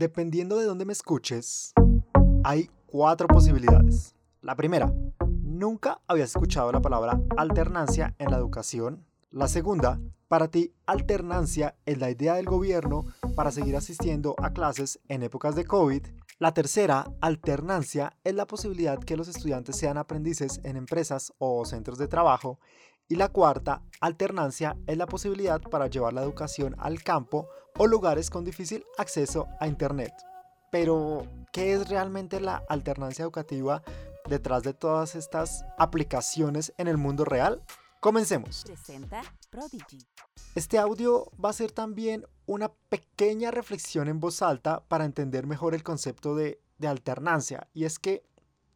Dependiendo de dónde me escuches, hay cuatro posibilidades. La primera, nunca habías escuchado la palabra alternancia en la educación. La segunda, para ti alternancia es la idea del gobierno para seguir asistiendo a clases en épocas de COVID. La tercera, alternancia, es la posibilidad que los estudiantes sean aprendices en empresas o centros de trabajo. Y la cuarta, alternancia, es la posibilidad para llevar la educación al campo o lugares con difícil acceso a Internet. Pero, ¿qué es realmente la alternancia educativa detrás de todas estas aplicaciones en el mundo real? Comencemos. Este audio va a ser también una pequeña reflexión en voz alta para entender mejor el concepto de, de alternancia. Y es que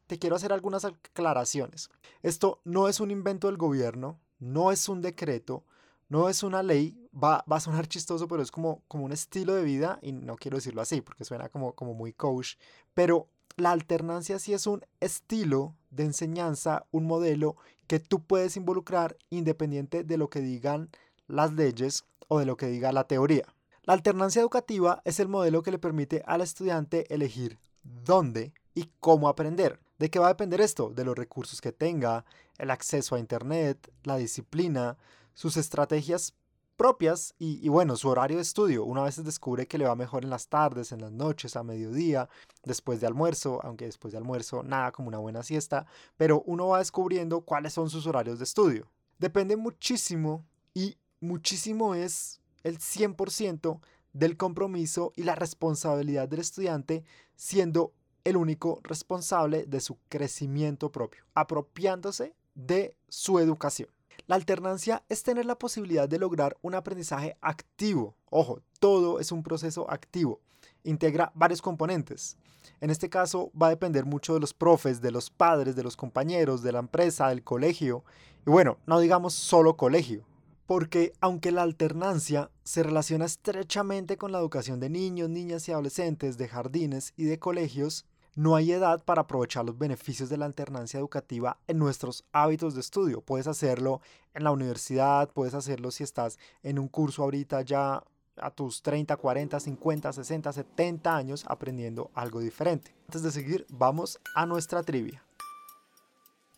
te quiero hacer algunas aclaraciones. Esto no es un invento del gobierno, no es un decreto, no es una ley, va, va, a sonar chistoso, pero es como, como un estilo de vida, y no quiero decirlo así, porque suena como, como muy coach, pero la alternancia sí es un estilo de enseñanza, un modelo que tú puedes involucrar independiente de lo que digan las leyes o de lo que diga la teoría. La alternancia educativa es el modelo que le permite al estudiante elegir dónde y cómo aprender. ¿De qué va a depender esto? De los recursos que tenga, el acceso a Internet, la disciplina, sus estrategias propias y, bueno, su horario de estudio. Una vez descubre que le va mejor en las tardes, en las noches, a mediodía, después de almuerzo, aunque después de almuerzo nada como una buena siesta, pero uno va descubriendo cuáles son sus horarios de estudio. Depende muchísimo y muchísimo es el 100% del compromiso y la responsabilidad del estudiante siendo el único responsable de su crecimiento propio, apropiándose de su educación. La alternancia es tener la posibilidad de lograr un aprendizaje activo. Ojo, todo es un proceso activo. Integra varios componentes. En este caso va a depender mucho de los profes, de los padres, de los compañeros, de la empresa, del colegio. Y bueno, no digamos solo colegio. Porque aunque la alternancia se relaciona estrechamente con la educación de niños, niñas y adolescentes, de jardines y de colegios, no hay edad para aprovechar los beneficios de la alternancia educativa en nuestros hábitos de estudio. Puedes hacerlo en la universidad, puedes hacerlo si estás en un curso ahorita ya a tus 30, 40, 50, 60, 70 años aprendiendo algo diferente. Antes de seguir, vamos a nuestra trivia.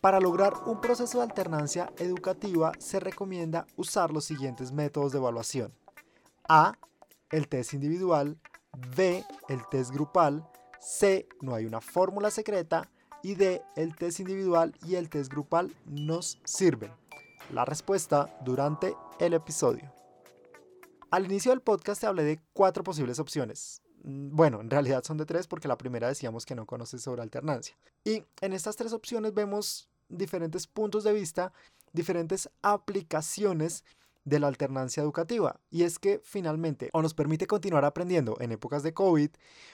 Para lograr un proceso de alternancia educativa se recomienda usar los siguientes métodos de evaluación. A. El test individual. B. El test grupal. C, no hay una fórmula secreta. Y D, el test individual y el test grupal nos sirven. La respuesta durante el episodio. Al inicio del podcast te hablé de cuatro posibles opciones. Mm, bueno, en realidad son de tres porque la primera decíamos que no conoces sobre alternancia. Y en estas tres opciones vemos diferentes puntos de vista, diferentes aplicaciones de la alternancia educativa. Y es que finalmente o nos permite continuar aprendiendo en épocas de COVID,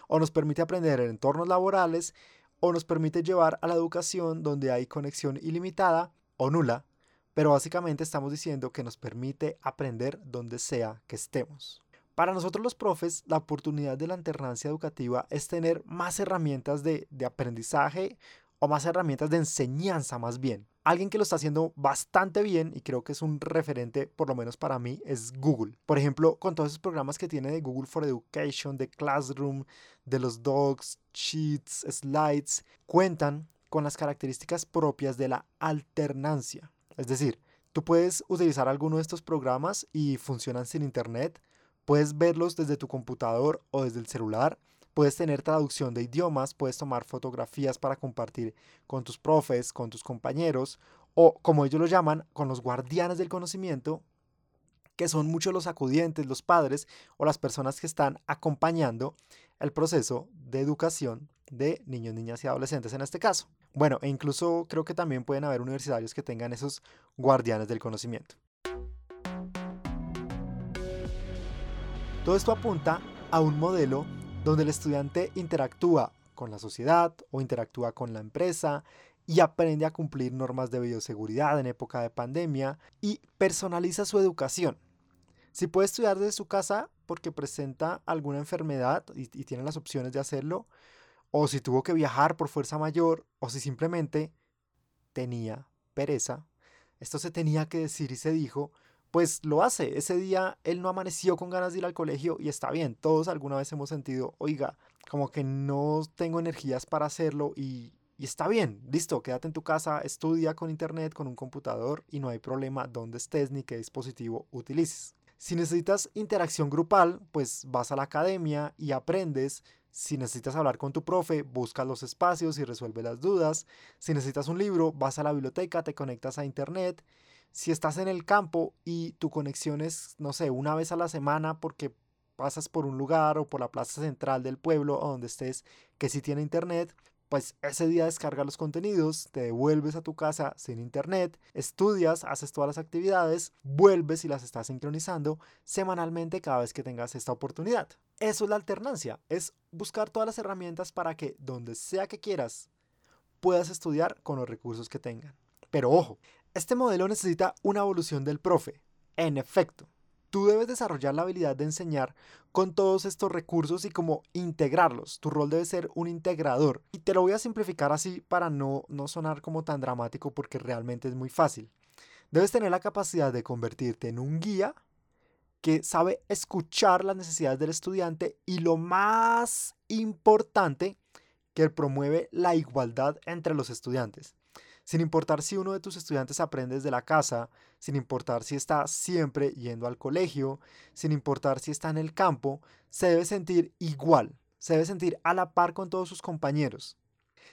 o nos permite aprender en entornos laborales, o nos permite llevar a la educación donde hay conexión ilimitada o nula, pero básicamente estamos diciendo que nos permite aprender donde sea que estemos. Para nosotros los profes, la oportunidad de la alternancia educativa es tener más herramientas de, de aprendizaje o más herramientas de enseñanza más bien. Alguien que lo está haciendo bastante bien y creo que es un referente, por lo menos para mí, es Google. Por ejemplo, con todos esos programas que tiene de Google for Education, de Classroom, de los Docs, Sheets, Slides, cuentan con las características propias de la alternancia. Es decir, tú puedes utilizar alguno de estos programas y funcionan sin internet, puedes verlos desde tu computador o desde el celular Puedes tener traducción de idiomas, puedes tomar fotografías para compartir con tus profes, con tus compañeros, o como ellos lo llaman, con los guardianes del conocimiento, que son muchos los acudientes, los padres o las personas que están acompañando el proceso de educación de niños, niñas y adolescentes en este caso. Bueno, e incluso creo que también pueden haber universitarios que tengan esos guardianes del conocimiento. Todo esto apunta a un modelo donde el estudiante interactúa con la sociedad o interactúa con la empresa y aprende a cumplir normas de bioseguridad en época de pandemia y personaliza su educación. Si puede estudiar desde su casa porque presenta alguna enfermedad y, tiene las opciones de hacerlo, o si tuvo que viajar por fuerza mayor, o si simplemente tenía pereza, esto se tenía que decir y se dijo pues lo hace. Ese día él no amaneció con ganas de ir al colegio y está bien. Todos alguna vez hemos sentido, oiga, como que no tengo energías para hacerlo y, y está bien. Listo, quédate en tu casa, estudia con internet, con un computador y no hay problema dónde estés ni qué dispositivo utilices. Si necesitas interacción grupal, pues vas a la academia y aprendes. Si necesitas hablar con tu profe, busca los espacios y resuelve las dudas. Si necesitas un libro, vas a la biblioteca, te conectas a internet si estás en el campo y tu conexión es, no sé, una vez a la semana porque pasas por un lugar o por la plaza central del pueblo o donde estés que sí tiene internet, pues ese día descarga los contenidos, te devuelves a tu casa sin internet, estudias, haces todas las actividades, vuelves y las estás sincronizando semanalmente cada vez que tengas esta oportunidad. Eso es la alternancia, es buscar todas las herramientas para que donde sea que quieras puedas estudiar con los recursos que tengan. Pero ojo, este modelo necesita una evolución del profe. En efecto, tú debes desarrollar la habilidad de enseñar con todos estos recursos y cómo integrarlos. Tu rol debe ser un integrador. Y te lo voy a simplificar así para no, no sonar como tan dramático porque realmente es muy fácil. Debes tener la capacidad de convertirte en un guía que sabe escuchar las necesidades del estudiante y lo más importante, que promueve la igualdad entre los estudiantes sin importar si uno de tus estudiantes aprende desde la casa, sin importar si está siempre yendo al colegio, sin importar si está en el campo, se debe sentir igual, se debe sentir a la par con todos sus compañeros.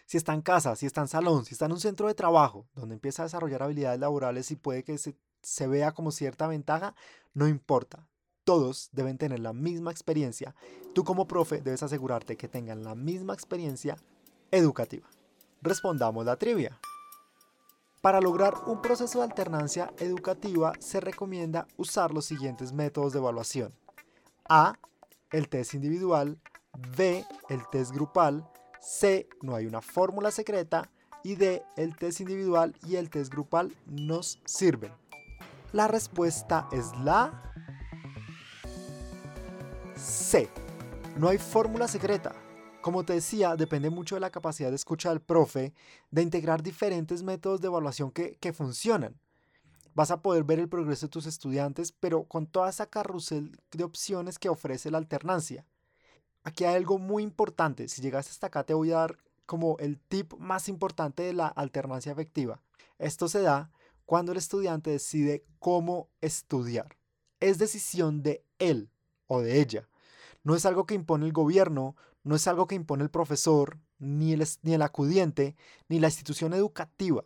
Si está en casa, si está en salón, si está en un centro de trabajo, donde empieza a desarrollar habilidades laborales y puede que se, vea como cierta ventaja, no importa. Todos deben tener la misma experiencia. Tú como profe debes asegurarte que tengan la misma experiencia educativa. Respondamos la trivia. Para lograr un proceso de alternancia educativa se recomienda usar los siguientes métodos de evaluación. A. El test individual. B. El test grupal. C. No hay una fórmula secreta. Y D. El test individual y el test grupal nos sirven. La respuesta es la C. No hay fórmula secreta. Como te decía, depende mucho de la capacidad de escucha del profe, de integrar diferentes métodos de evaluación que, funcionan. Vas a poder ver el progreso de tus estudiantes, pero con toda esa carrusel de opciones que ofrece la alternancia. Aquí hay algo muy importante. Si llegaste hasta acá, te voy a dar como el tip más importante de la alternancia efectiva. Esto se da cuando el estudiante decide cómo estudiar. Es decisión de él o de ella. No es algo que impone el gobierno, no es algo que impone el profesor, ni el, ni el acudiente, ni la institución educativa.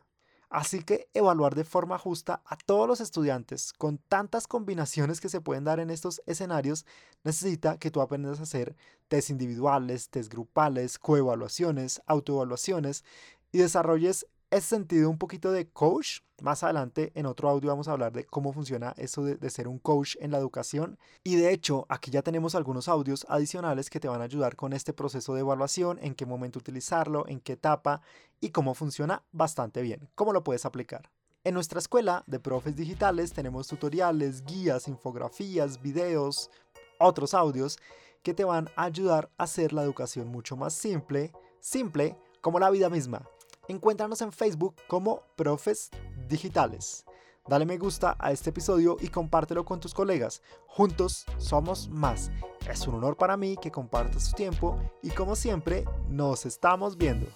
Así que evaluar de forma justa a todos los estudiantes con tantas combinaciones que se pueden dar en estos escenarios necesita que tú aprendas a hacer test individuales, test grupales, coevaluaciones, autoevaluaciones y desarrolles ese sentido un poquito de coach. Más adelante en otro audio vamos a hablar de cómo funciona eso de, de, ser un coach en la educación. Y de hecho, aquí ya tenemos algunos audios adicionales que te van a ayudar con este proceso de evaluación, en qué momento utilizarlo, en qué etapa y cómo funciona bastante bien, cómo lo puedes aplicar. En nuestra escuela de profes digitales tenemos tutoriales, guías, infografías, videos, otros audios que te van a ayudar a hacer la educación mucho más simple, simple como la vida misma. Encuéntranos en Facebook como Profes Digitales. Dale me gusta a este episodio y compártelo con tus colegas. Juntos somos más. Es un honor para mí que compartas tu tiempo y como siempre, nos estamos viendo.